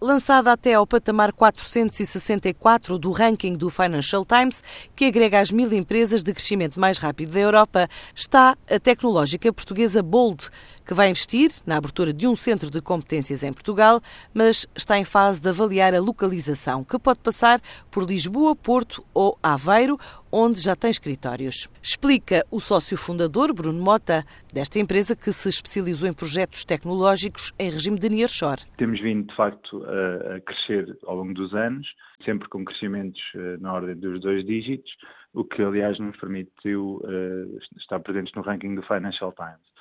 lançada até ao patamar 464 do ranking do Financial Times, que agrega as mil empresas de crescimento mais rápido da Europa, está a tecnológica portuguesa Bold, que vai investir na abertura de um centro de competências em Portugal, mas está em fase de avaliar a localização, que pode passar por Lisboa, Porto ou Aveiro, onde já tem escritórios. Explica o sócio fundador, Bruno Mota, desta empresa que se especializou em projetos tecnológicos em regime de nearshore. Temos vindo, de facto, a crescer ao longo dos anos, sempre com crescimentos eh, na ordem dos dois dígitos, o que, aliás, nos permitiu uh, estar presentes no ranking do Financial Times.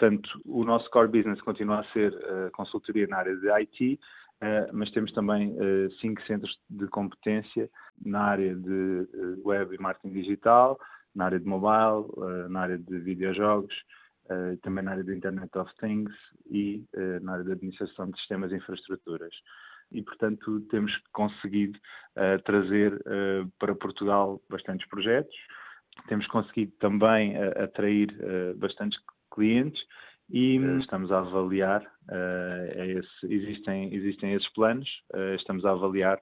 Portanto, o nosso core business continua a ser uh, consultoria na área de IT, uh, mas temos também uh, cinco centros de competência na área de web e marketing digital, na área de mobile, na área de videojogos, também na área de Internet of Things e na área de administração de sistemas e infraestruturas e, portanto, temos conseguido trazer para Portugal bastantes projetos. Temos conseguido também atrair bastantes clientes e estamos a avaliar, esse, existem, existem esses planos, estamos a avaliar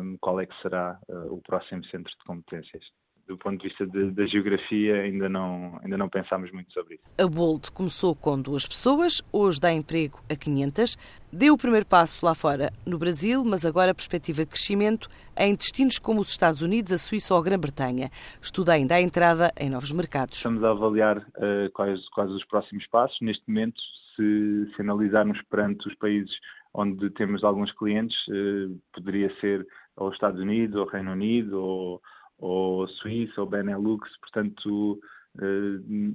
um, qual é que será o próximo centro de competências do ponto de vista de, da geografia, ainda não, ainda não pensámos muito sobre isso. A Bolt começou com duas pessoas, hoje dá emprego a 500, deu o primeiro passo lá fora no Brasil, mas agora a perspectiva de crescimento em destinos como os Estados Unidos, a Suíça ou a Grã-Bretanha. Estuda ainda a entrada em novos mercados. Estamos a avaliar uh, quais, quais os próximos passos. Neste momento, se, se analisarmos perante os países onde temos alguns clientes, uh, poderia ser ou Estados Unidos, ou Reino Unido, ou ou Suíça ou Benelux, portanto, eh,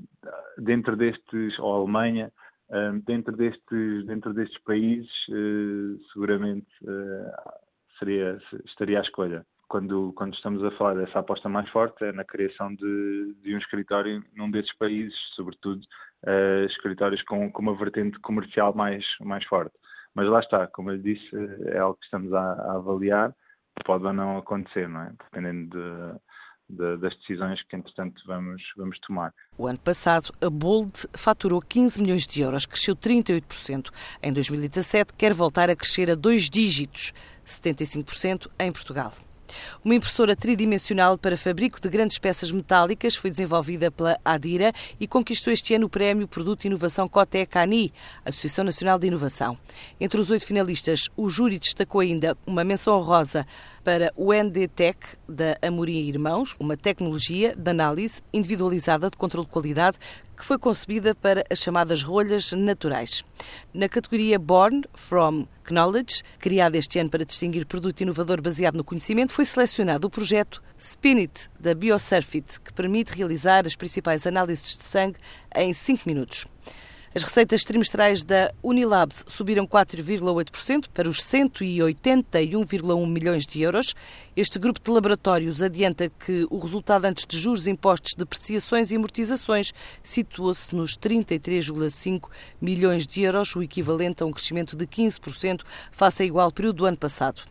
dentro destes, ou Alemanha, eh, dentro destes, dentro destes países, eh, seguramente seria, estaria à escolha. Quando, quando estamos a falar dessa aposta mais forte, é na criação de, de um escritório num desses países, sobretudo escritórios com, com uma vertente comercial mais, mais forte. Mas lá está, como eu disse, é algo que estamos a, a avaliar pode ou não acontecer, não é? Dependendo de, das decisões que, entretanto, vamos, vamos tomar. O ano passado, a Bold faturou 15 milhões de euros, cresceu 38%. Em 2017, quer voltar a crescer a dois dígitos, 75% em Portugal. Uma impressora tridimensional para fabrico de grandes peças metálicas foi desenvolvida pela Adira e conquistou este ano o prémio Produto Inovação Coté Cani, Associação Nacional de Inovação. Entre os oito finalistas, o júri destacou ainda uma menção honrosa para o NDTech da Amorim Irmãos, uma tecnologia de análise individualizada de controle de qualidade que foi concebida para as chamadas rolhas naturais. Na categoria Born from Knowledge, criada este ano para distinguir produto inovador baseado no conhecimento, foi selecionado o projeto Spinit da Biosurfit, que permite realizar as principais análises de sangue em 5 minutos. As receitas trimestrais da Unilabs subiram 4,8% para os 181,1 milhões de euros. Este grupo de laboratórios adianta que o resultado antes de juros, impostos, depreciações e amortizações situou-se nos 33,5 milhões de euros, o equivalente a um crescimento de 15% face ao igual período do ano passado.